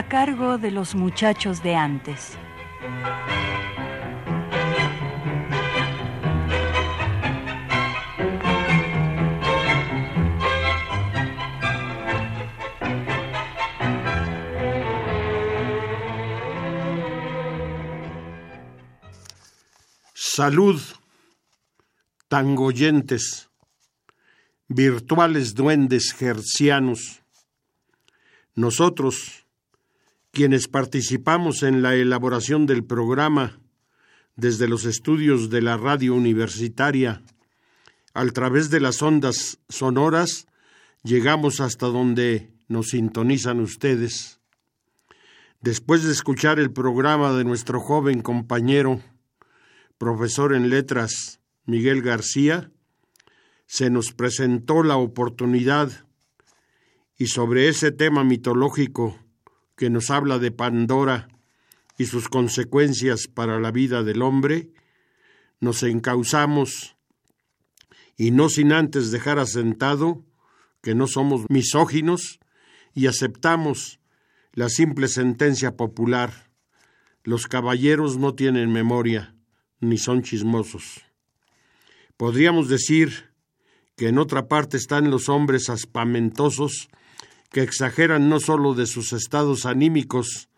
A cargo de los muchachos de antes. Salud, tangoyentes, virtuales duendes gercianos. Nosotros, quienes participamos en la elaboración del programa desde los estudios de la radio universitaria, a través de las ondas sonoras, llegamos hasta donde nos sintonizan ustedes. Después de escuchar el programa de nuestro joven compañero, profesor en letras Miguel García, se nos presentó la oportunidad y sobre ese tema mitológico que nos habla de Pandora y sus consecuencias para la vida del hombre, nos encauzamos y no sin antes dejar asentado que no somos misóginos y aceptamos la simple sentencia popular. Los caballeros no tienen memoria ni son chismosos. Podríamos decir que en otra parte están los hombres aspamentosos que exageran no sólo de sus estados anímicos,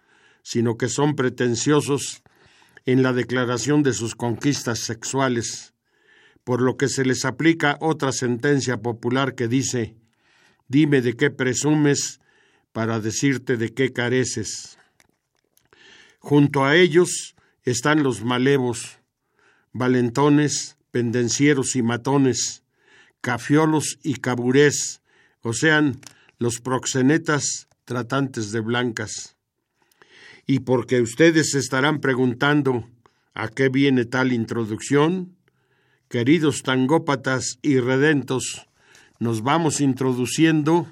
sino que son pretenciosos en la declaración de sus conquistas sexuales, por lo que se les aplica otra sentencia popular que dice Dime de qué presumes para decirte de qué careces. Junto a ellos están los malevos, valentones, pendencieros y matones, cafiolos y caburés, o sean los proxenetas tratantes de blancas. Y porque ustedes se estarán preguntando a qué viene tal introducción, queridos tangópatas y redentos, nos vamos introduciendo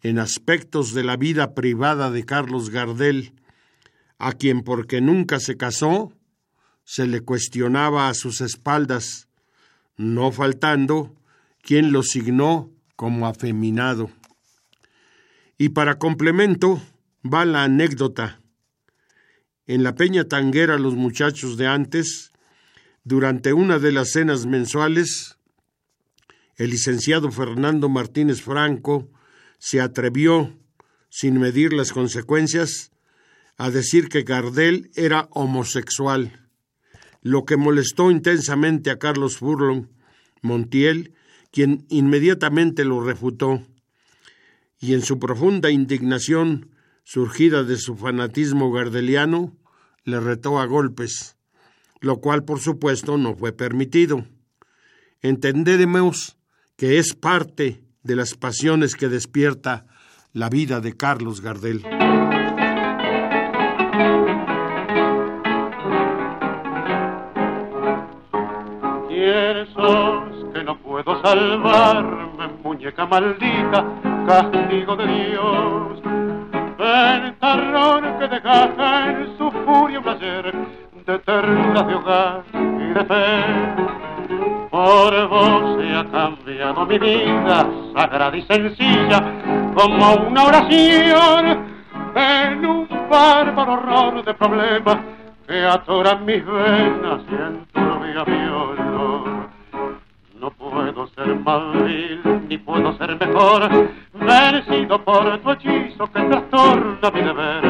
en aspectos de la vida privada de Carlos Gardel, a quien porque nunca se casó, se le cuestionaba a sus espaldas, no faltando quien lo signó como afeminado. Y para complemento va la anécdota. En la Peña Tanguera los muchachos de antes, durante una de las cenas mensuales, el licenciado Fernando Martínez Franco se atrevió, sin medir las consecuencias, a decir que Gardel era homosexual, lo que molestó intensamente a Carlos Furlong Montiel, quien inmediatamente lo refutó y en su profunda indignación, surgida de su fanatismo gardeliano, le retó a golpes, lo cual por supuesto no fue permitido. Entendemos que es parte de las pasiones que despierta la vida de Carlos Gardel. ¿Quién sos que no puedo salvarme, muñeca maldita? Castigo de Dios. terror que deja en su furia un ayer de ternura de hogar y de fe. Por vos se ha cambiado mi vida, sagrada y sencilla, como una oración en un bárbaro horror de problemas que atoran mis venas y en tu violón. No puedo ser más vil, ni puedo ser mejor, vencido por tu hechizo que trastorna mi deber.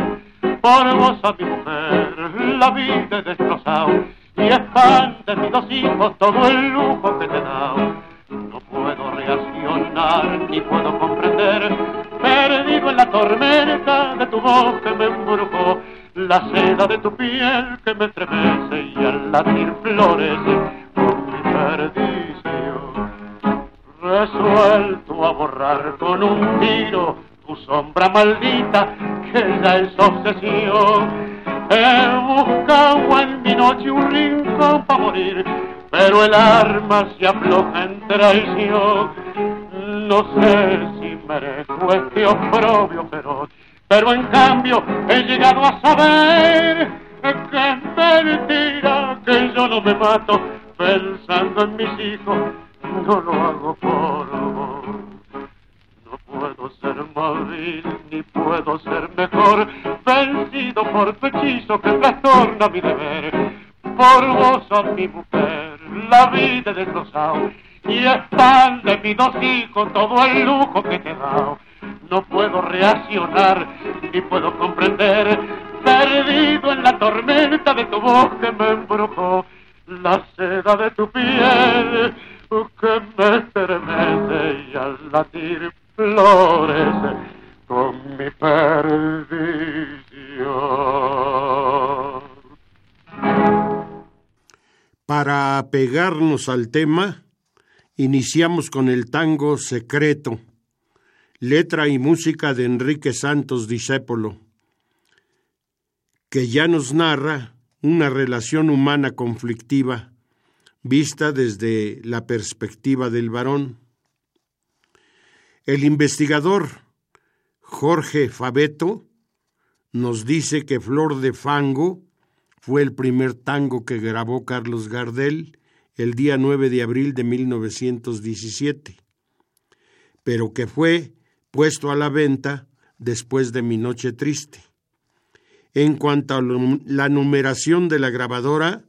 Por vos a mi mujer, la vida he destrozado, y expande mis dos hijos todo el lujo que te he dado. No puedo reaccionar, ni puedo comprender, perdido en la tormenta de tu voz que me embrujó, la seda de tu piel que me estremece y al latir flores mi resuelto a borrar con un tiro tu sombra maldita que ya es obsesión. He buscado en mi noche un rincón para morir, pero el arma se afloja en traición. No sé si merezco este oprobio feroz, pero en cambio he llegado a saber que es mentira que yo no me mato pensando en mis hijos, no lo hago por vos. No puedo ser más vil ni puedo ser mejor, vencido por tu hechizo que trastorna mi deber. Por vos son mi mujer, la vida he destrozado, y están de mis dos hijos todo el lujo que te he dado. No puedo reaccionar ni puedo comprender, perdido en la tormenta de tu voz que me embrujó, la seda de tu piel que me estremece y al latir florece con mi perdición. Para apegarnos al tema, iniciamos con el tango Secreto, letra y música de Enrique Santos Discépolo, que ya nos narra una relación humana conflictiva vista desde la perspectiva del varón. El investigador Jorge Fabeto nos dice que Flor de Fango fue el primer tango que grabó Carlos Gardel el día 9 de abril de 1917, pero que fue puesto a la venta después de Mi Noche Triste. En cuanto a la numeración de la grabadora,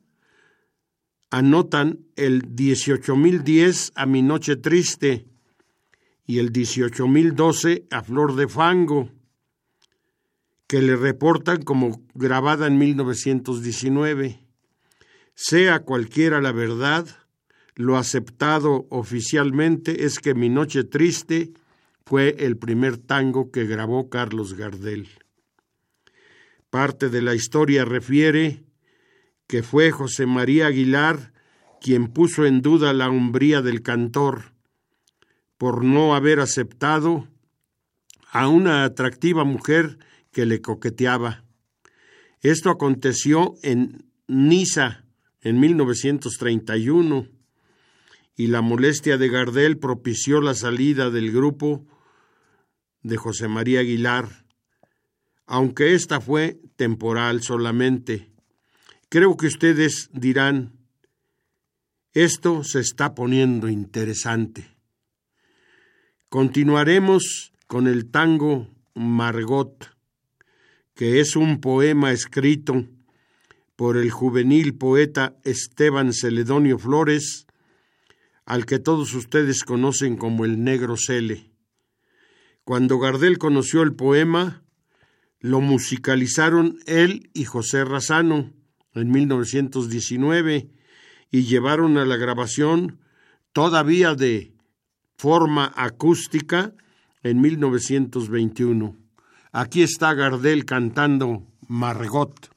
anotan el 18010 a Mi Noche Triste y el 18012 a Flor de Fango, que le reportan como grabada en 1919. Sea cualquiera la verdad, lo aceptado oficialmente es que Mi Noche Triste fue el primer tango que grabó Carlos Gardel. Parte de la historia refiere que fue José María Aguilar quien puso en duda la hombría del cantor por no haber aceptado a una atractiva mujer que le coqueteaba. Esto aconteció en Niza en 1931 y la molestia de Gardel propició la salida del grupo de José María Aguilar, aunque esta fue temporal solamente. Creo que ustedes dirán, esto se está poniendo interesante. Continuaremos con el tango Margot, que es un poema escrito por el juvenil poeta Esteban Celedonio Flores, al que todos ustedes conocen como el Negro Cele. Cuando Gardel conoció el poema, lo musicalizaron él y José Razano en 1919 y llevaron a la grabación todavía de forma acústica en 1921. Aquí está Gardel cantando Margot.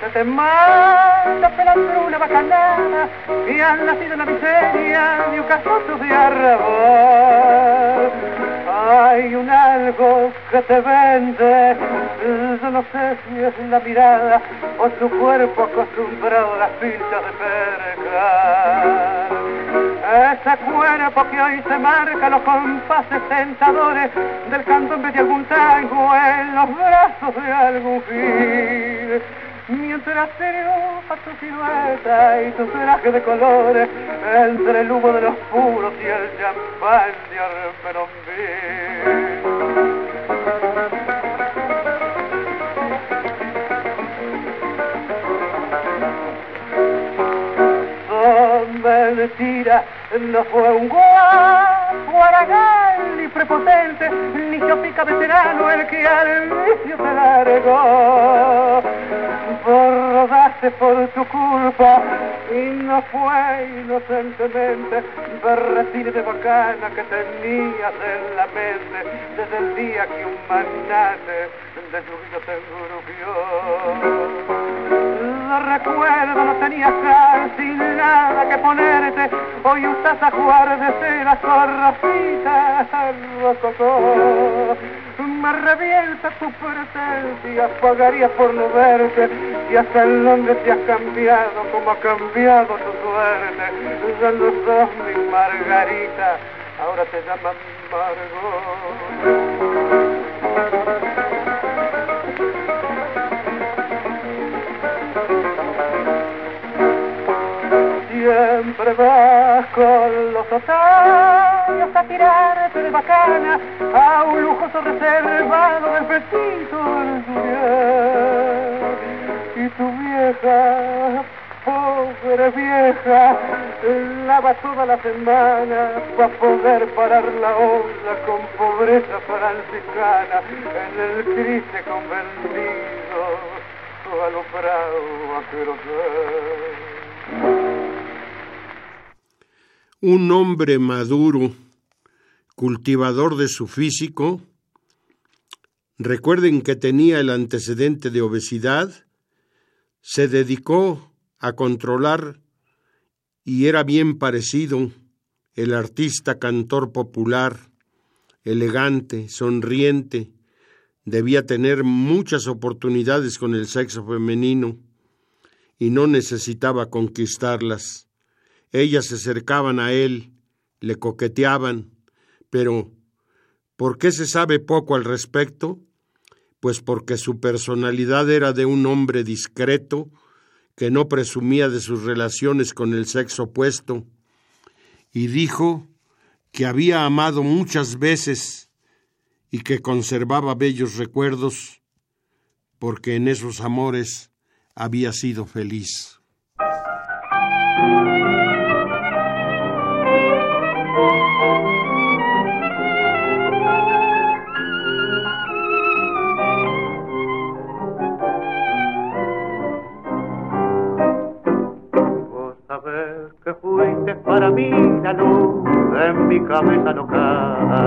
Se te manda pelando una bacanada y han nacido en la miseria de un casoto de arrabal. Hay un algo que te vende, yo no sé si es la mirada o tu cuerpo acostumbrado a las pinchas de perca. Ese cuerpo que hoy se marca los compases tentadores del candombe de algún tango en los brazos de algún fin mientras triunfa tu silueta y tu traje de colores entre el humo de los puros y el champán de Armerombí. Son mentira, no fue un guapo aragal y prepotente, ni chopica veterano el que al vicio te largó por rodaste por tu culpa y no fue inocentemente berretín de bacana que tenías en la mente desde el día que un magnate de su vida te engrupió. No recuerdo, no tenías casi nada que ponerte, hoy usas a jugar de cera corrosita, rococó me revienta tu presencia, pagaría por no verte y hasta el nombre te has cambiado como ha cambiado tu suerte. Ya no sos mi Margarita, ahora te llaman Margot. Lava toda la semana para poder parar la onda con pobreza franciscana en el triste convertido a un hombre maduro, cultivador de su físico, recuerden que tenía el antecedente de obesidad, se dedicó a controlar y era bien parecido el artista cantor popular, elegante, sonriente, debía tener muchas oportunidades con el sexo femenino y no necesitaba conquistarlas. Ellas se acercaban a él, le coqueteaban, pero ¿por qué se sabe poco al respecto? Pues porque su personalidad era de un hombre discreto, que no presumía de sus relaciones con el sexo opuesto, y dijo que había amado muchas veces y que conservaba bellos recuerdos, porque en esos amores había sido feliz. Cabeza locada.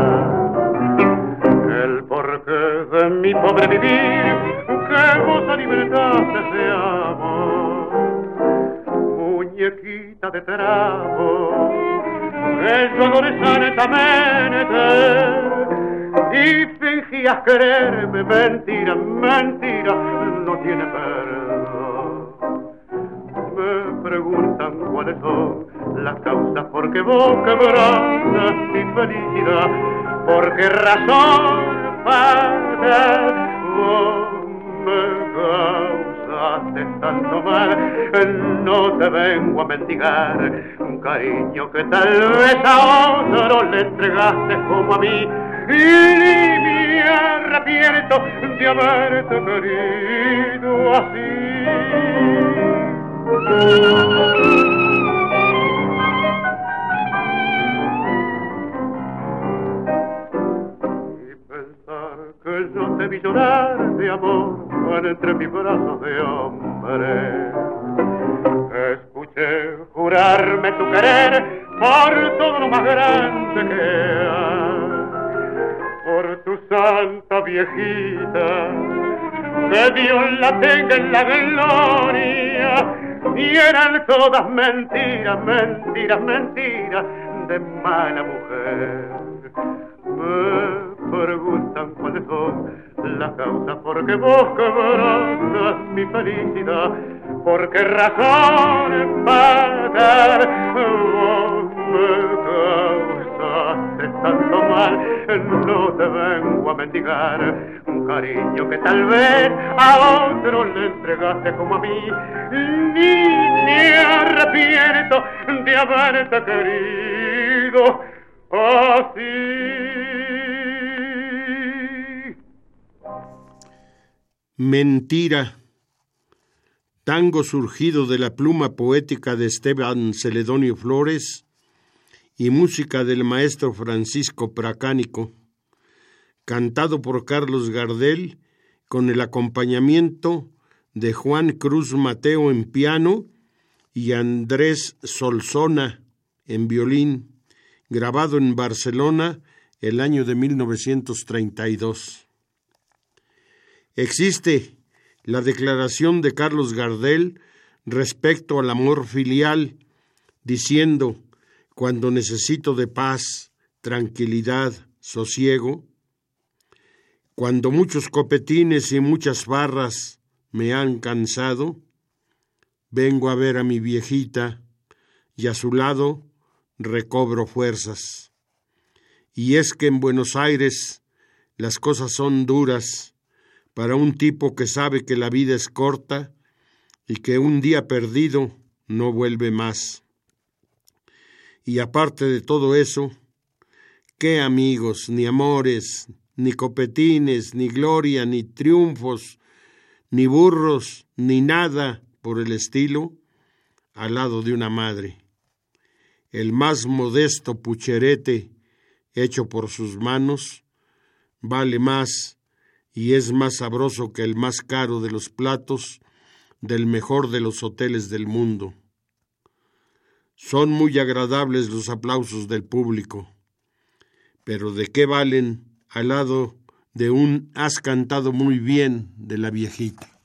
El porqué de mi pobre vivir que vos alimentaste de amor. Muñequita de trapo que yo adoré sanetamente y fingías quererme, mentira, mentira, no tiene perdón. Me preguntan cuáles son vos quebrantas mi felicidad, por qué razón padre vos me causaste tanto mal, no te vengo a mendigar un cariño que tal vez a otro le entregaste como a mí y me arrepiento de haberte querido así. Vi llorar de amor entre mis brazos de hombre. Escuché jurarme tu querer por todo lo más grande que hay, por tu santa viejita, que Dios la tenga en la gloria, y eran todas mentiras, mentiras, mentiras de mala mujer. Me preguntan cuáles son la causa porque vos quebrantas mi felicidad, por qué razón pagar vos me causaste tanto mal, no te vengo a mendigar un cariño que tal vez a otro le entregaste como a mí, ni me arrepiento de haberte querido así. Mentira. Tango surgido de la pluma poética de Esteban Celedonio Flores y música del maestro Francisco Pracánico, cantado por Carlos Gardel con el acompañamiento de Juan Cruz Mateo en piano y Andrés Solsona en violín, grabado en Barcelona el año de 1932. Existe la declaración de Carlos Gardel respecto al amor filial, diciendo, cuando necesito de paz, tranquilidad, sosiego, cuando muchos copetines y muchas barras me han cansado, vengo a ver a mi viejita y a su lado recobro fuerzas. Y es que en Buenos Aires las cosas son duras para un tipo que sabe que la vida es corta y que un día perdido no vuelve más. Y aparte de todo eso, qué amigos, ni amores, ni copetines, ni gloria, ni triunfos, ni burros, ni nada por el estilo, al lado de una madre. El más modesto pucherete hecho por sus manos vale más y es más sabroso que el más caro de los platos del mejor de los hoteles del mundo. Son muy agradables los aplausos del público, pero ¿de qué valen al lado de un has cantado muy bien de la viejita?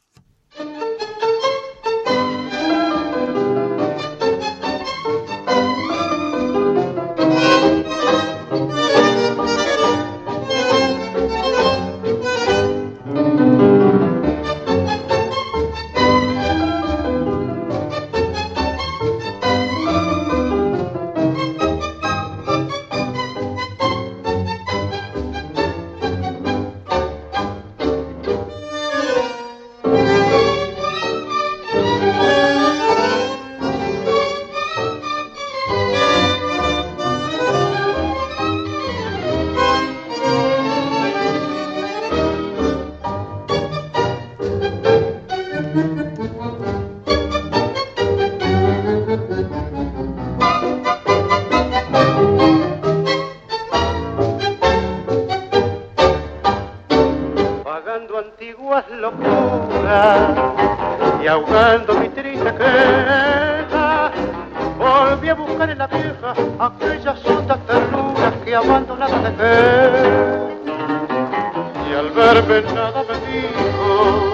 al verme nada me dijo.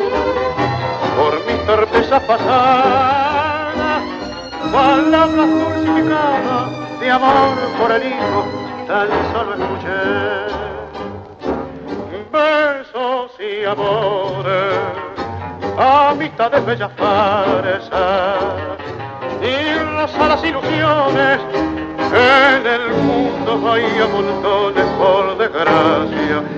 Por mis torpezas pasadas, palabras dulcificadas de amor por el hijo, tan solo escuché. Besos y amores, amistades bellas farsas y las ilusiones en el mundo hay a montones por desgracia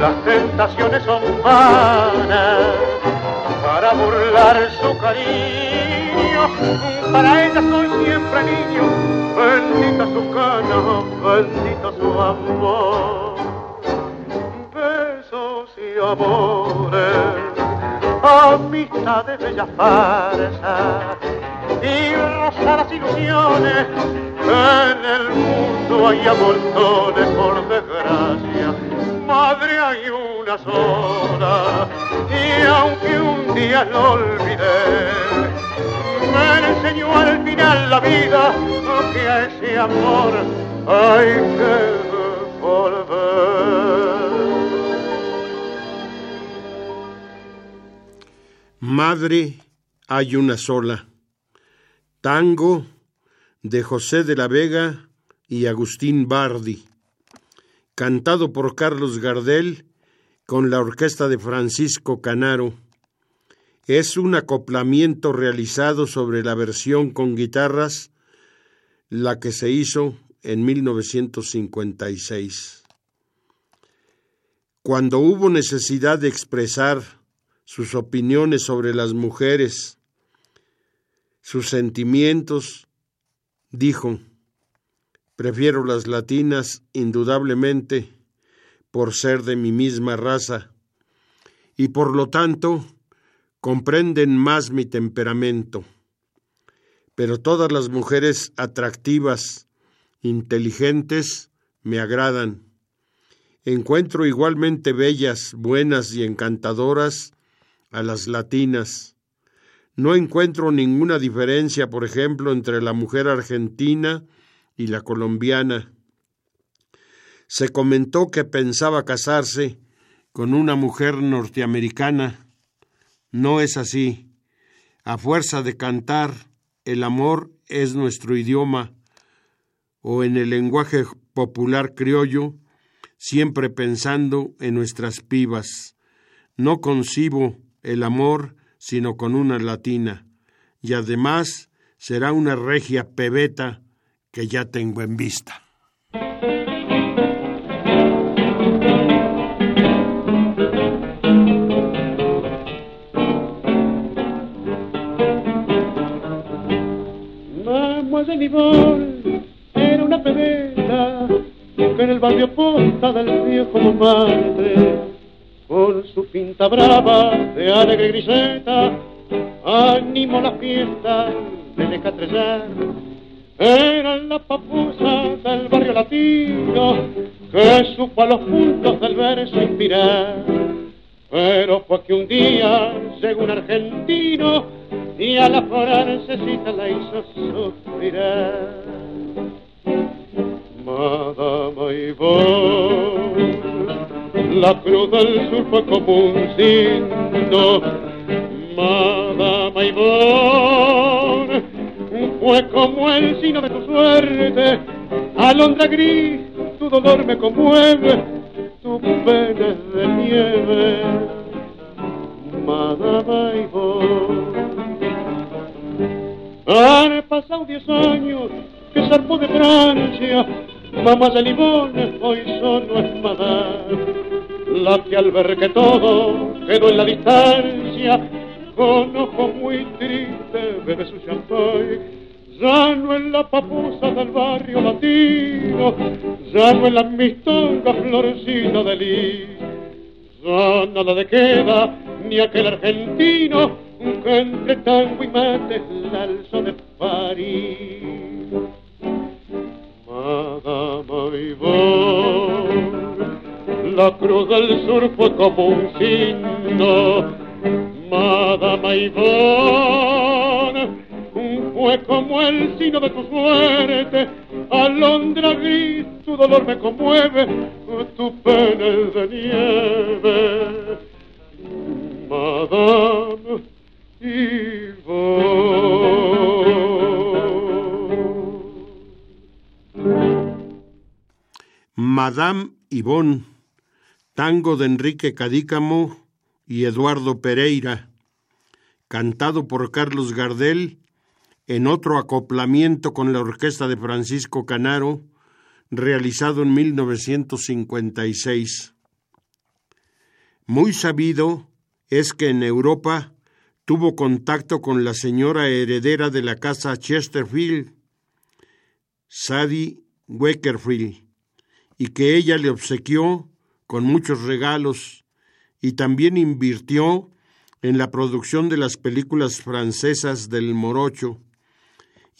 Las tentaciones son vanas para burlar su cariño, para ella soy siempre niño, bendita su cana, bendito su amor. Amores, amistades bellas farsas y rosadas ilusiones. En el mundo hay amortones por desgracia, madre hay una sola y aunque un día lo olvidé, me enseñó al final la vida que a ese amor hay que volver. Madre hay una sola. Tango de José de la Vega y Agustín Bardi. Cantado por Carlos Gardel con la orquesta de Francisco Canaro. Es un acoplamiento realizado sobre la versión con guitarras, la que se hizo en 1956. Cuando hubo necesidad de expresar sus opiniones sobre las mujeres, sus sentimientos, dijo, prefiero las latinas indudablemente por ser de mi misma raza y por lo tanto comprenden más mi temperamento. Pero todas las mujeres atractivas, inteligentes, me agradan. Encuentro igualmente bellas, buenas y encantadoras a las latinas. No encuentro ninguna diferencia, por ejemplo, entre la mujer argentina y la colombiana. Se comentó que pensaba casarse con una mujer norteamericana. No es así. A fuerza de cantar, el amor es nuestro idioma, o en el lenguaje popular criollo, siempre pensando en nuestras pibas. No concibo el amor sino con una latina, y además será una regia pebeta que ya tengo en vista. de era una pebeta que en el barrio posta del viejo Montmartre con su pinta brava de alegre griseta animó la fiesta de Catrellar era la papusa del barrio latino que supo a los puntos del verso inspirar pero fue que un día llegó un argentino y a la francesita la hizo suspirar. Madama Ivonne, la cruz del sur fue como un signo. Madama Ivonne, fue como el signo de tu suerte. Alondra gris, tu dolor me conmueve, tu pena de nieve. Madama Ivonne. Han pasado diez años que zarpó de Francia, mamá de limones, hoy solo es madame. La que al ver que todo quedó en la distancia, con ojos muy tristes bebe su champagne. Ya no en la papusa del barrio latino, ya no en la mistonga florecita de lis. Ya nada de queda, ni aquel argentino que entre tango y mate la alzo de París. Madama Ivonne, la cruz del sur fue como un signo. Madama Ivonne, fue como el signo de tu suerte. Alondra gris, tu dolor me conmueve, tu pena es de nieve. Madame Madame Yvonne, tango de Enrique Cadícamo y Eduardo Pereira, cantado por Carlos Gardel en otro acoplamiento con la orquesta de Francisco Canaro, realizado en 1956. Muy sabido es que en Europa tuvo contacto con la señora heredera de la casa Chesterfield, Sadie Weckerfield, y que ella le obsequió con muchos regalos y también invirtió en la producción de las películas francesas del Morocho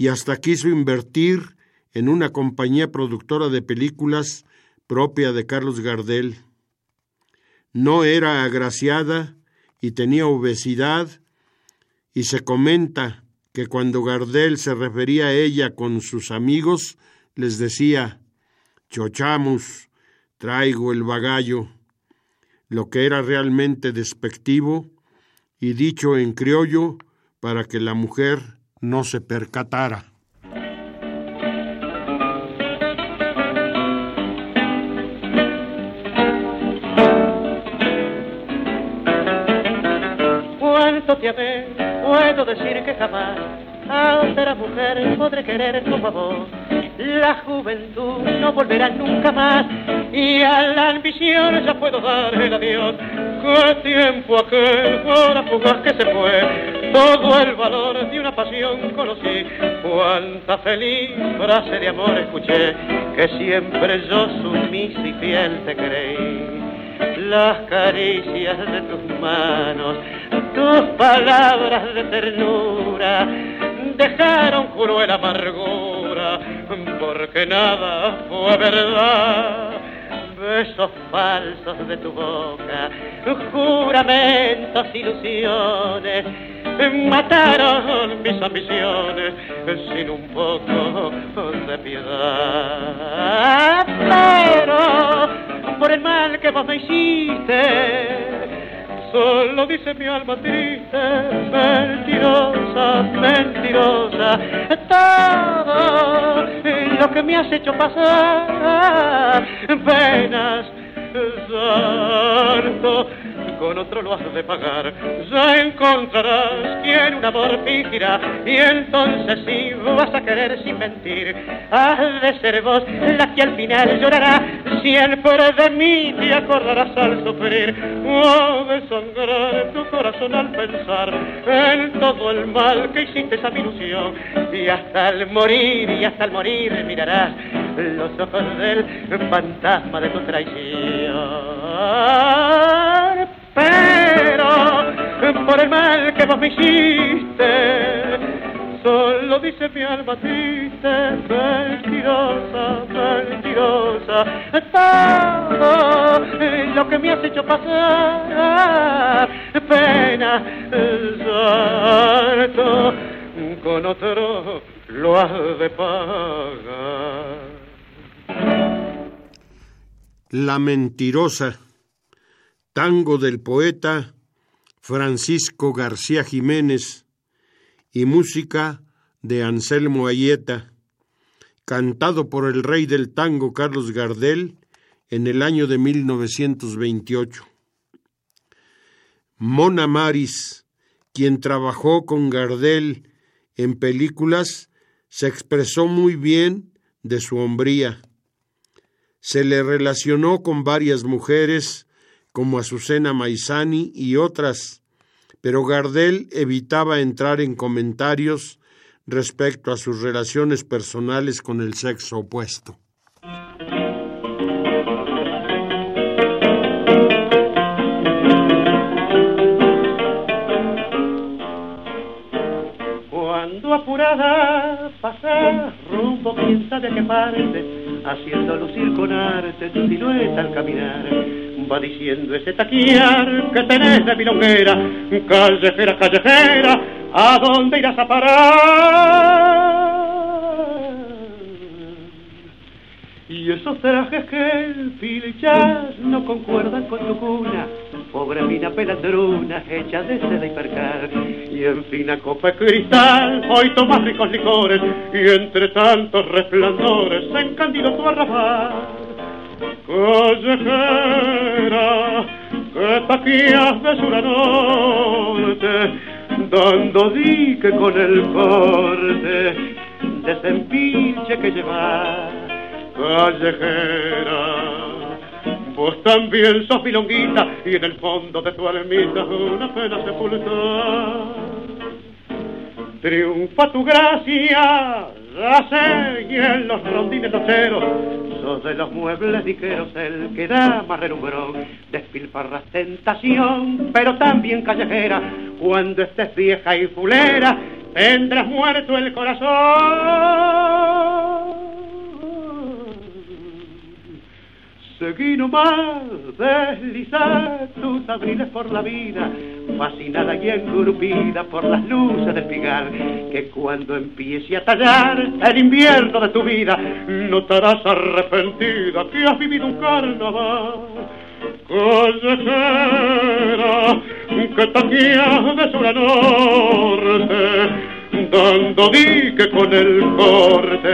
y hasta quiso invertir en una compañía productora de películas propia de Carlos Gardel. No era agraciada y tenía obesidad y se comenta que cuando Gardel se refería a ella con sus amigos, les decía, chochamos, traigo el bagallo, lo que era realmente despectivo y dicho en criollo para que la mujer no se percatara. puedo decir que jamás a otra mujer podré querer como vos. La juventud no volverá nunca más y a la ambición ya puedo dar el adiós. Qué tiempo aquel, hora fugaz que se fue, todo el valor de una pasión conocí, cuánta feliz frase de amor escuché, que siempre yo sumisa y fiel te creí. Las caricias de tus manos, tus palabras de ternura, dejaron cruel amargura, porque nada fue verdad besos falsos de tu boca, juramentos, ilusiones, mataron mis ambiciones sin un poco de piedad. Pero por el mal que vos me hiciste, solo dice mi alma triste, mentirosa, mentirosa, todo lo que me has hecho pasar, penas, santo con otro lo has de pagar. Ya encontrarás quien un amor fingirá y entonces sí vas a querer sin mentir. Has de ser vos la que al final llorará, siempre de mí te acordarás al sufrir. Oh, de sangrar tu corazón al pensar en todo el mal que hiciste esa ilusión. Y hasta el morir, y hasta el morir mirarás los ojos del fantasma de tu traición hiciste, solo dice mi alma triste, mentirosa, mentirosa, todo lo que me has hecho pasar, pena, salto, con otro lo has de pagar. La mentirosa tango del poeta Francisco García Jiménez y música de Anselmo Ayeta, cantado por el rey del tango Carlos Gardel en el año de 1928. Mona Maris, quien trabajó con Gardel en películas, se expresó muy bien de su hombría. Se le relacionó con varias mujeres como Azucena Maizani y otras, pero Gardel evitaba entrar en comentarios respecto a sus relaciones personales con el sexo opuesto. Cuando apurada pasa rumbo quién sabe a qué parte, haciendo lucir con arte tu silueta al caminar va diciendo ese taquiar que tenés de milonguera, callejera, callejera, ¿a dónde irás a parar? Y esos trajes que pilchas no concuerdan con tu cuna, pobre mina pelandruna hecha de seda y percar. Y en fina copa cristal hoy tomas ricos licores, y entre tantos resplandores se encandiló tu arrabal callejera que taquías de sur a norte, dando dique con el corte de ese que lleva callejera. Vos también sos milonguita y en el fondo de tu almita una pena sepultada. Triunfa tu gracia, la sé, y en los rondines nocheros de los muebles ligeros el que da más relumbrón, despilfarras tentación, pero también callejera, cuando estés vieja y fulera, tendrás muerto el corazón. Seguí nomás, deslizar tus abriles por la vida, fascinada y engrupida por las luces del pigar, que cuando empiece a tallar el invierno de tu vida, notarás arrepentida que has vivido un carnaval. Callejera, que de sur norte, dando dique con el corte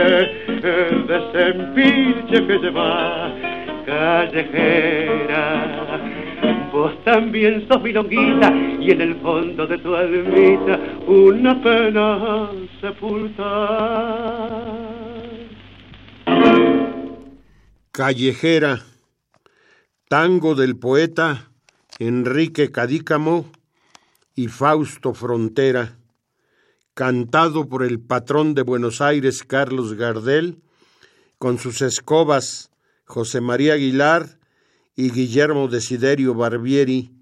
de ese que lleva callejera. Vos también sos milonguita y en el fondo de tu almita una pena sepulta. Callejera, tango del poeta Enrique Cadícamo y Fausto Frontera, cantado por el patrón de Buenos Aires Carlos Gardel, con sus escobas José María Aguilar y Guillermo Desiderio Barbieri,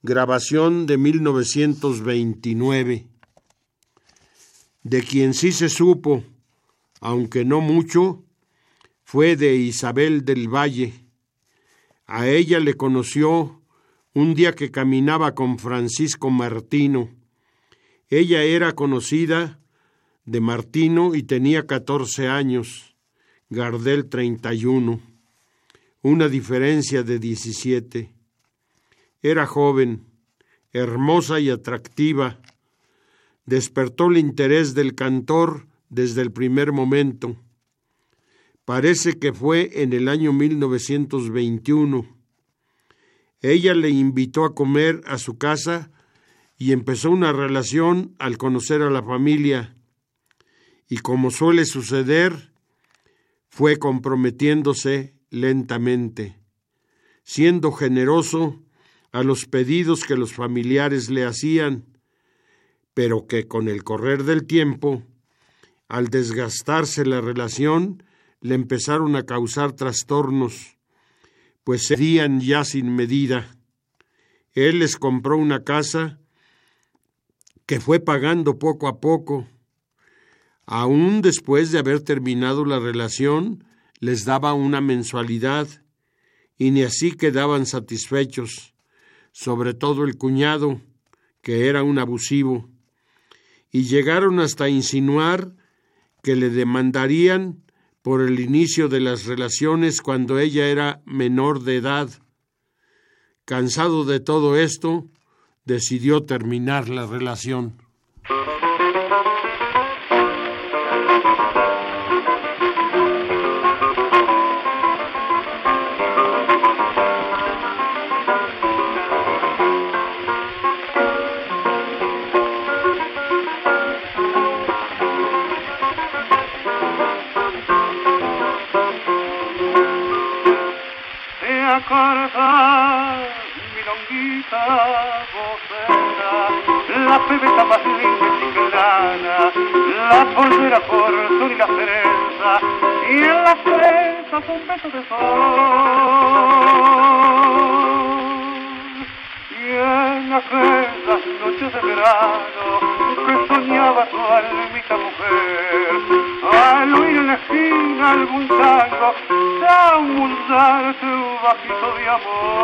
grabación de 1929. De quien sí se supo, aunque no mucho, fue de Isabel del Valle. A ella le conoció un día que caminaba con Francisco Martino. Ella era conocida de Martino y tenía catorce años, Gardel treinta y uno, una diferencia de diecisiete. Era joven, hermosa y atractiva. Despertó el interés del cantor desde el primer momento. Parece que fue en el año 1921. Ella le invitó a comer a su casa y empezó una relación al conocer a la familia. Y como suele suceder, fue comprometiéndose lentamente, siendo generoso a los pedidos que los familiares le hacían, pero que con el correr del tiempo, al desgastarse la relación, le empezaron a causar trastornos, pues serían ya sin medida. Él les compró una casa que fue pagando poco a poco. Aún después de haber terminado la relación, les daba una mensualidad y ni así quedaban satisfechos sobre todo el cuñado, que era un abusivo, y llegaron hasta insinuar que le demandarían por el inicio de las relaciones cuando ella era menor de edad. Cansado de todo esto, decidió terminar la relación. pebeta más linda y chiclana, la polvera fortuna y la cereza, y en las cerezas un beso de sol. Y en aquellas noches de verano que soñaba tu almita mujer, al oír en la esquina algún tango, da un darte bajito de amor.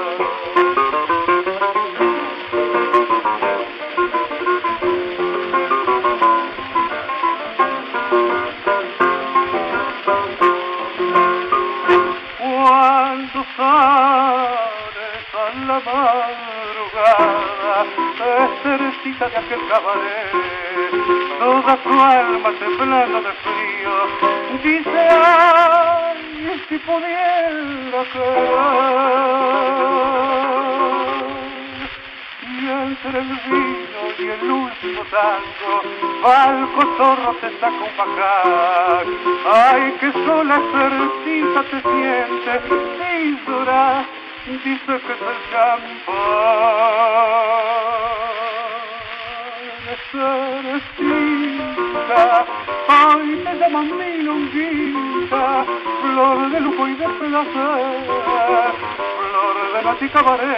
pensando, Falco zorro te saca un pajar, ay que sola cerquita te siente y dice que es el campo. Cerecita, ay te llaman milonguita, flor de lujo y de placer, flor de matica baré.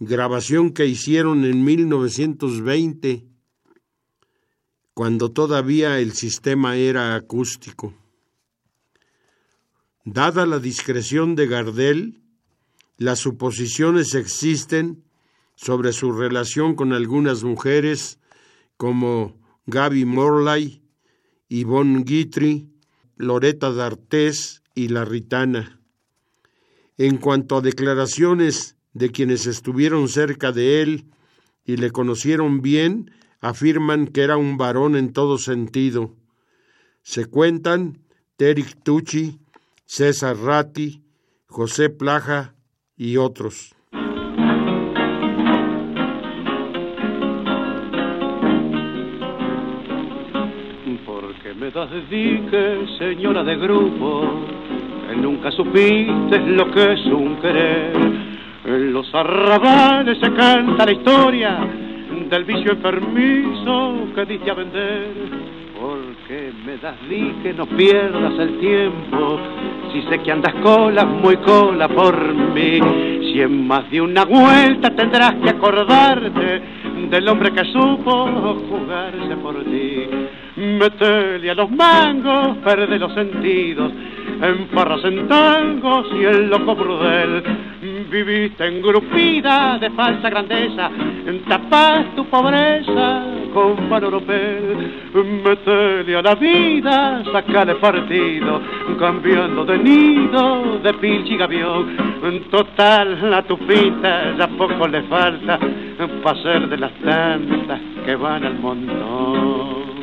grabación que hicieron en 1920 cuando todavía el sistema era acústico. Dada la discreción de Gardel, las suposiciones existen sobre su relación con algunas mujeres como Gaby Morley, Yvonne Guitry, Loreta D'Artés y La Ritana. En cuanto a declaraciones de quienes estuvieron cerca de él y le conocieron bien, afirman que era un varón en todo sentido. Se cuentan Terik Tucci, César Ratti, José Plaja y otros. Porque me das dique, señora de grupo, nunca supiste lo que es un querer. En los arrabales se canta la historia del vicio enfermizo que diste a vender. Porque me das que no pierdas el tiempo, si sé que andas cola, muy cola por mí. Si en más de una vuelta tendrás que acordarte del hombre que supo jugarse por ti. Metele a los mangos, perde los sentidos, en en tangos y el loco brudel viviste engrupida de falsa grandeza, tapas tu pobreza con pan europeo, metele a la vida, sacale partido, cambiando de nido, de pilchi gavión, total la tupita ya poco le falta para ser de las tantas que van al montón.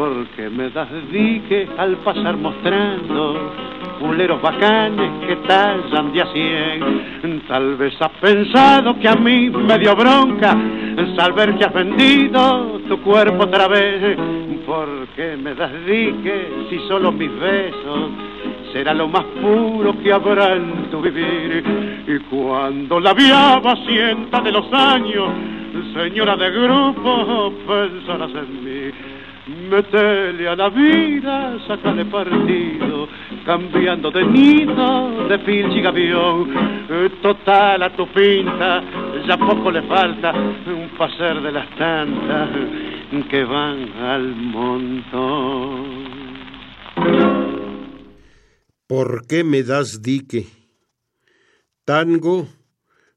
Porque me das dique al pasar mostrando culeros bacanes que tallan de a cien. Tal vez has pensado que a mí me dio bronca saber que has vendido tu cuerpo otra vez. Porque me das dique si solo mis besos será lo más puro que habrá en tu vivir. Y cuando la viaba sienta de los años, señora de grupo, pensarás en mí Metele a la vida, sacale partido, cambiando de nido, de pilchi y gavión. Total a tu pinta, ya poco le falta un paser de las tantas que van al montón. ¿Por qué me das dique? Tango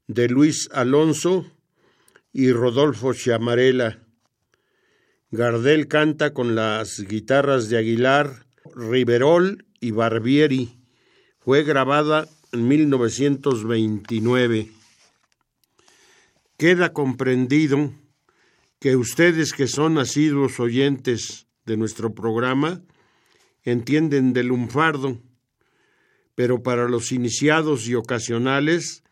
de Luis Alonso y Rodolfo Chamarela Gardel canta con las guitarras de Aguilar, Riverol y Barbieri. Fue grabada en 1929. Queda comprendido que ustedes que son asiduos oyentes de nuestro programa entienden del lunfardo, pero para los iniciados y ocasionales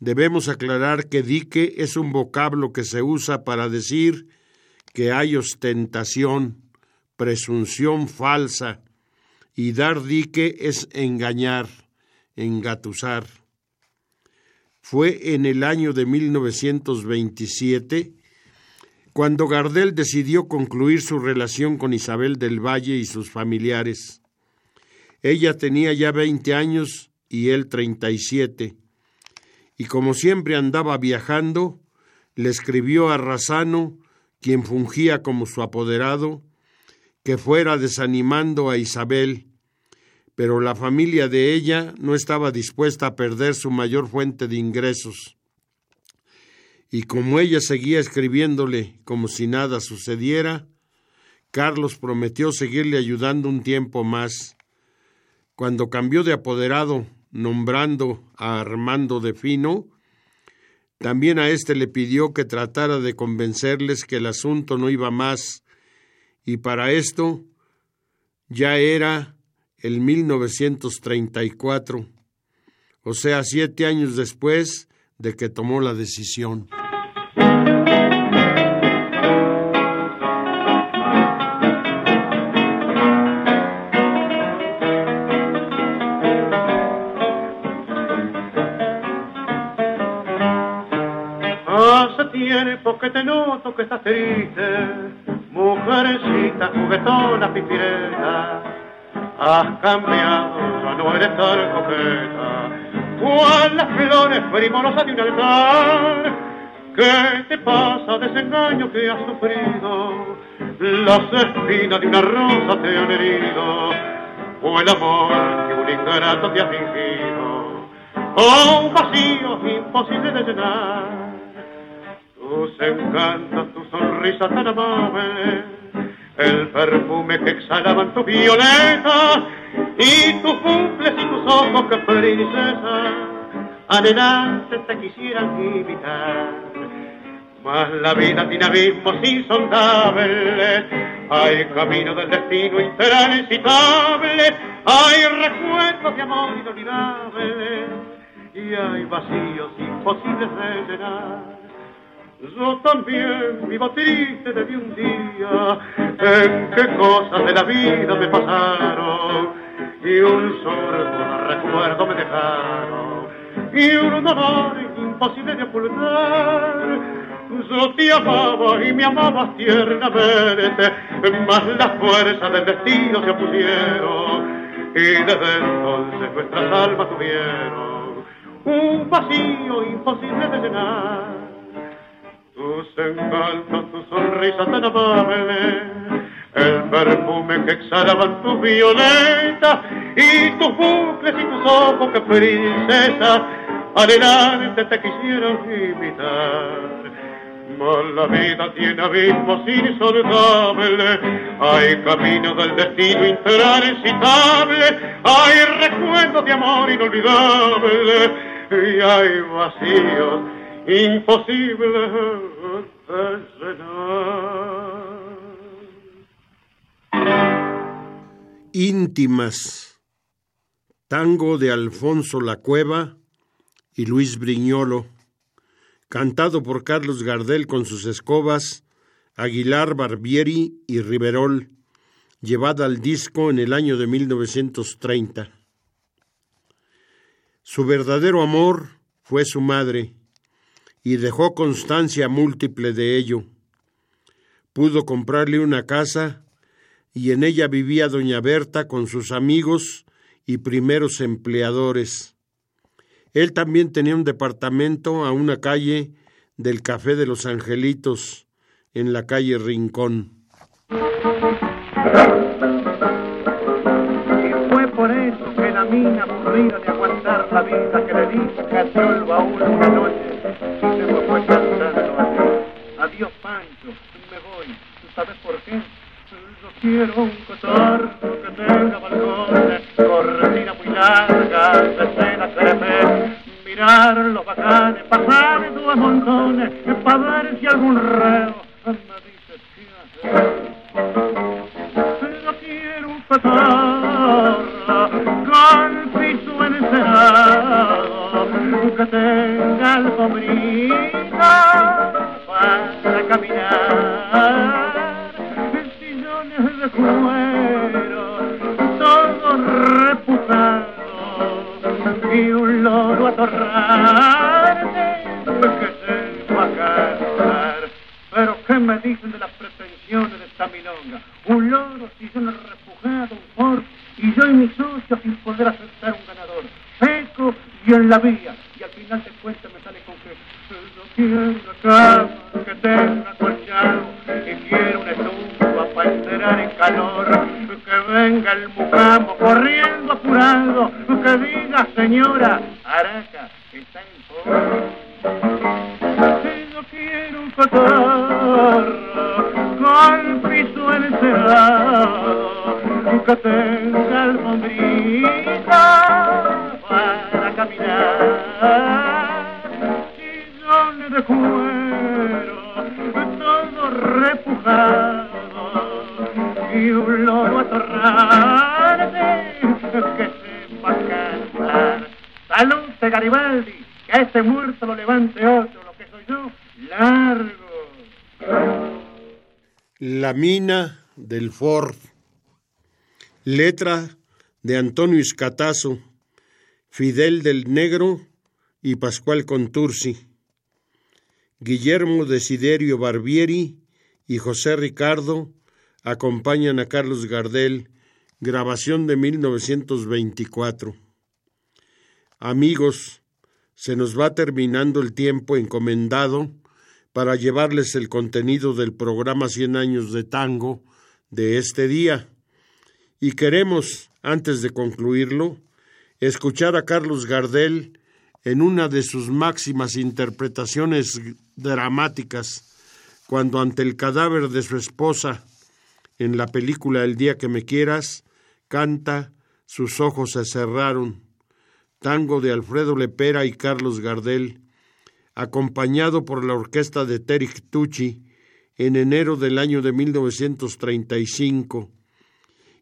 debemos aclarar que dique es un vocablo que se usa para decir que hay ostentación, presunción falsa, y dar dique es engañar, engatusar. Fue en el año de 1927 cuando Gardel decidió concluir su relación con Isabel del Valle y sus familiares. Ella tenía ya 20 años y él 37, y como siempre andaba viajando, le escribió a Razano quien fungía como su apoderado, que fuera desanimando a Isabel, pero la familia de ella no estaba dispuesta a perder su mayor fuente de ingresos. Y como ella seguía escribiéndole como si nada sucediera, Carlos prometió seguirle ayudando un tiempo más. Cuando cambió de apoderado, nombrando a Armando de Fino, también a éste le pidió que tratara de convencerles que el asunto no iba más, y para esto ya era el 1934, o sea, siete años después de que tomó la decisión. Que te noto que estás triste, mujercita juguetona pipireta, has cambiado, ya no eres tan coqueta, cual las flores primorosas de un altar. ¿Qué te pasa, desengaño que has sufrido? Las espinas de una rosa te han herido, o el amor que un ingrato te ha fingido, o un vacío imposible de llenar. Tus encantos, tu sonrisa tan amable, el perfume que exhalaban tu violeta y tus cumples y tus ojos que princesa. Adelante te quisieran imitar. Mas la vida tiene abismos insondables, hay camino del destino intransitable, hay recuerdos de amor inolvidables y hay vacíos imposibles de llenar. Yo también vivo triste desde un día en qué cosas de la vida me pasaron y un sordo recuerdo me dejaron y un dolor imposible de ocultar. Yo te amaba y me amabas tiernamente, mas las fuerzas del destino se opusieron y desde entonces nuestras almas tuvieron un vacío imposible de llenar tus encantos, tu sonrisa tan amable, el perfume que exhalaban tus violetas y tus bucles y tus ojos que princesa adelante te quisieron imitar. Mas la vida tiene abismos insondables, hay caminos del destino intransitable, hay recuerdos de amor inolvidable. Y hay vacíos imposible de. Íntimas. Tango de Alfonso La Cueva y Luis Briñolo. Cantado por Carlos Gardel con sus escobas, Aguilar Barbieri y Riverol. Llevada al disco en el año de 1930. Su verdadero amor fue su madre y dejó constancia múltiple de ello. Pudo comprarle una casa y en ella vivía doña Berta con sus amigos y primeros empleadores. Él también tenía un departamento a una calle del Café de los Angelitos, en la calle Rincón. Y fue por eso que la mina, aburrida de aguantar la vida que le el una noche sabes por qué? Yo quiero un cotorro que tenga balcones, cortina muy larga, de seda crepe, mirar los bacanes, pasar en dos montones, para ver si algún reo me dice qué hacer. Yo quiero un cotorro con piso encerado, que tenga alfombrita para caminar cuero, todo repujado, y un loro atorrante que se va a cantar. Pero ¿qué me dicen de las pretensiones de esta milonga? Un loro, sillones repujados, un Ford, y yo y mi socio sin poder aceptar un ganador. Seco y en la vía. Y al final de cuentas me sale con que yo quiero una cama que tenga colchado y quiero una estufa para enterar en calor. Que venga el mucamo corriendo apurado, que diga señora, Araca, está en forma. Yo quiero un cotorro con piso encerado, que tenga alfombrita Ford. Letra de Antonio Iscatazo, Fidel del Negro y Pascual Contursi. Guillermo Desiderio Barbieri y José Ricardo acompañan a Carlos Gardel, grabación de 1924. Amigos, se nos va terminando el tiempo encomendado para llevarles el contenido del programa Cien años de tango de este día. Y queremos, antes de concluirlo, escuchar a Carlos Gardel en una de sus máximas interpretaciones dramáticas, cuando ante el cadáver de su esposa, en la película El día que me quieras, canta Sus ojos se cerraron, tango de Alfredo Lepera y Carlos Gardel, acompañado por la orquesta de Terik Tucci en enero del año de 1935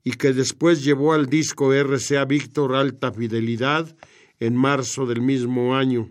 y que después llevó al disco RCA Víctor Alta Fidelidad en marzo del mismo año.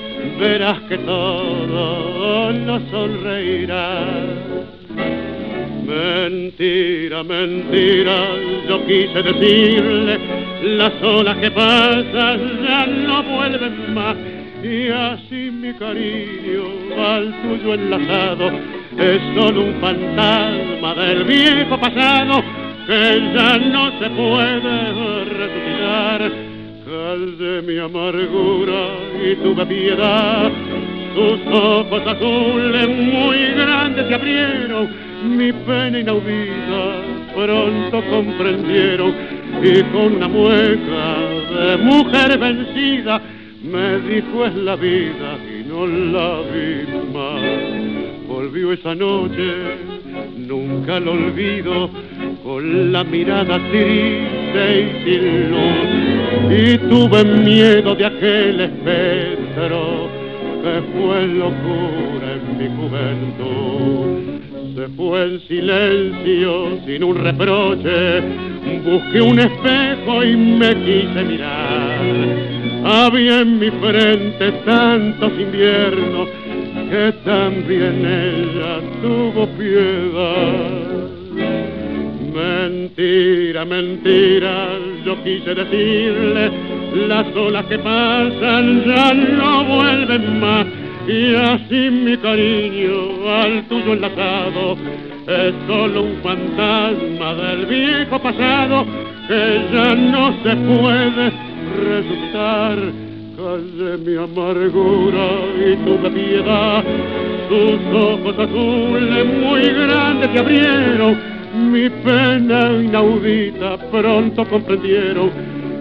verás que todo nos sonreirá. Mentira, mentira, yo quise decirle, las olas que pasan ya no vuelven más. Y así mi cariño al tuyo enlazado es solo un fantasma del viejo pasado que ya no se puede resucitar. Calde mi amargura y tuve piedad, tus ojos azules muy grandes se abrieron, mi pena inaudita pronto comprendieron. Y con una mueca de mujer vencida me dijo es la vida y no la vi más volvió esa noche, nunca lo olvido, con la mirada triste y sin luz. Y tuve miedo de aquel espectro que fue locura en mi juventud. Se fue en silencio, sin un reproche, busqué un espejo y me quise mirar. Había en mi frente tantos inviernos que también ella tuvo piedad. Mentira, mentira, yo quise decirle, las olas que pasan ya no vuelven más. Y así mi cariño al tuyo enlazado es solo un fantasma del viejo pasado que ya no se puede resucitar de mi amargura y tu piedad. Tus ojos azules muy grandes se abrieron, mi pena inaudita pronto comprendieron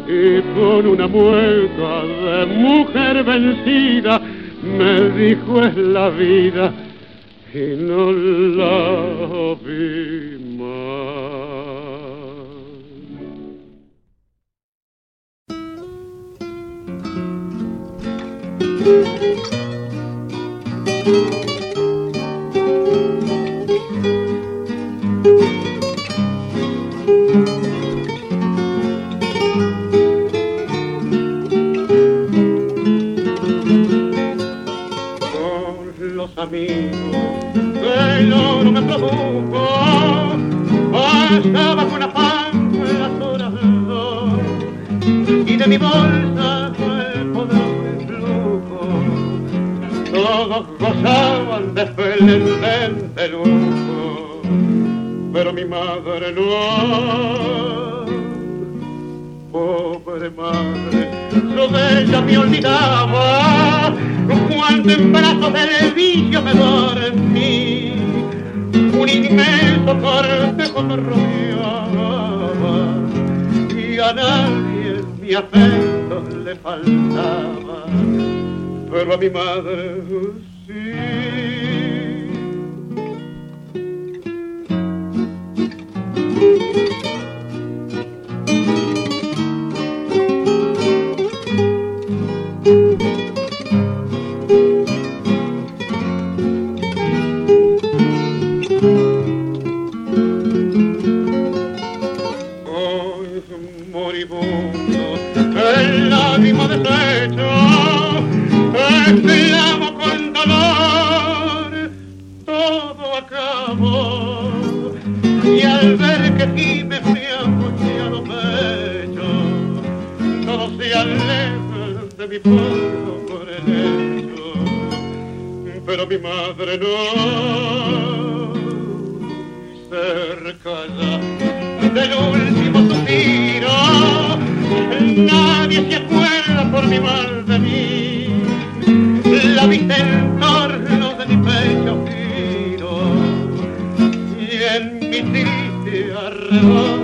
y con una mueca de mujer vencida me dijo es la vida y no la vi más. Los amigos el oro me produjo, pasaba con afán las horas y de mi bolsa todos gozaban de felizmente lujo, pero mi madre no. Pobre madre, yo de ella me olvidaba cuando en brazos del vicio me dormí. Un inmenso cortejo me rodeaba y a nadie mi afecto le faltaba pero a mi madre sí. Por lecho, pero mi madre no. Cerca del último suspiro, nadie se acuerda por mi mal de mí. La viste en torno de mi pecho giro y en mi triste arrebol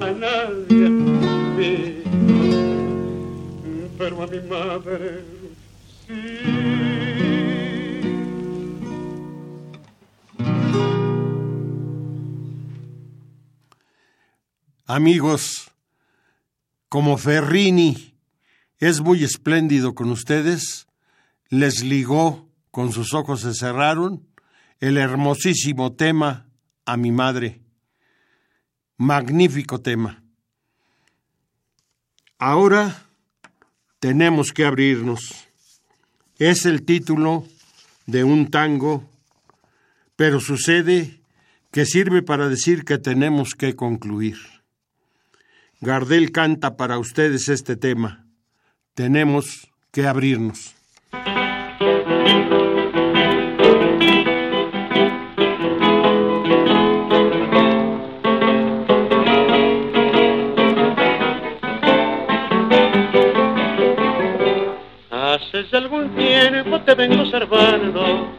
a nadie a mi madre sí. Amigos, como Ferrini es muy espléndido con ustedes, les ligó, con sus ojos se cerraron, el hermosísimo tema a mi madre. Magnífico tema. Ahora tenemos que abrirnos. Es el título de un tango, pero sucede que sirve para decir que tenemos que concluir. Gardel canta para ustedes este tema. Tenemos que abrirnos. Ya algún tiempo te vengo observando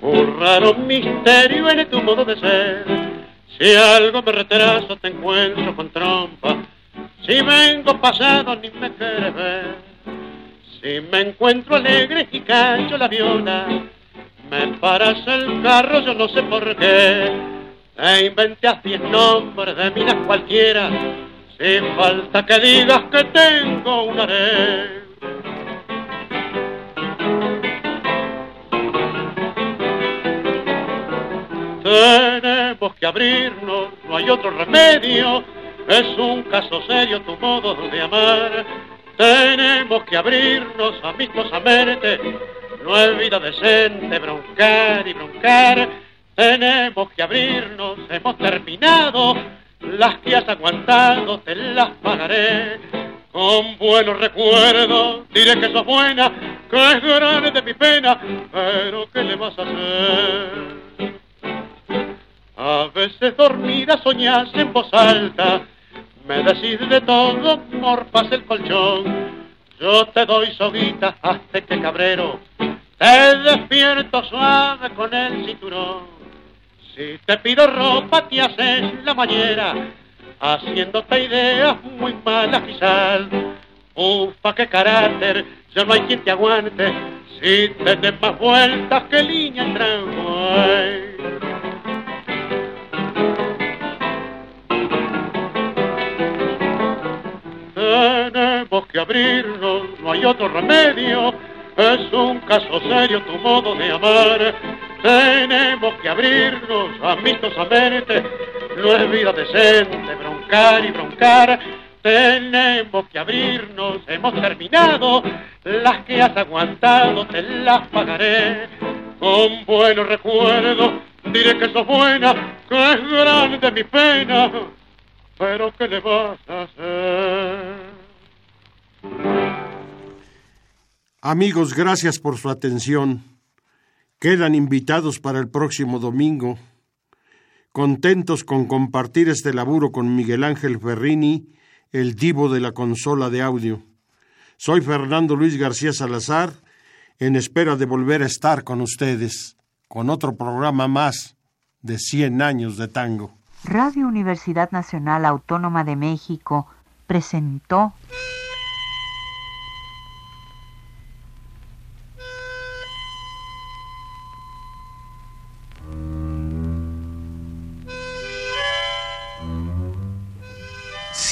un raro misterio en tu modo de ser. Si algo me retraso te encuentro con trompa, si vengo pasado ni me quieres ver. Si me encuentro alegre y cacho la viola, me paras el carro, yo no sé por qué. Te inventé a diez nombres de minas cualquiera, sin falta que digas que tengo un harén. Tenemos que abrirnos, no hay otro remedio. Es un caso serio tu modo de amar. Tenemos que abrirnos amistosamente. No es vida decente broncar y broncar. Tenemos que abrirnos, hemos terminado. Las que has aguantado te las pagaré. Con buenos recuerdos diré que sos buena, que es grande mi pena, pero ¿qué le vas a hacer? A veces dormida soñás en voz alta, me decís de todo, morfas el colchón. Yo te doy soguita hasta que cabrero, te despierto suave con el cinturón. Si te pido ropa te haces la mañera, haciéndote ideas muy malas quizás. Ufa, qué carácter, ya no hay quien te aguante, si te des más vueltas que línea en tramway. Tenemos que abrirnos, no hay otro remedio. Es un caso serio tu modo de amar. Tenemos que abrirnos amistosamente. No es vida decente broncar y broncar. Tenemos que abrirnos, hemos terminado. Las que has aguantado te las pagaré. Con buenos recuerdos diré que sos buena, que es grande mi pena. Pero ¿qué le vas a hacer? Amigos, gracias por su atención. Quedan invitados para el próximo domingo. Contentos con compartir este laburo con Miguel Ángel Ferrini, el divo de la consola de audio. Soy Fernando Luis García Salazar, en espera de volver a estar con ustedes, con otro programa más de 100 años de tango. Radio Universidad Nacional Autónoma de México presentó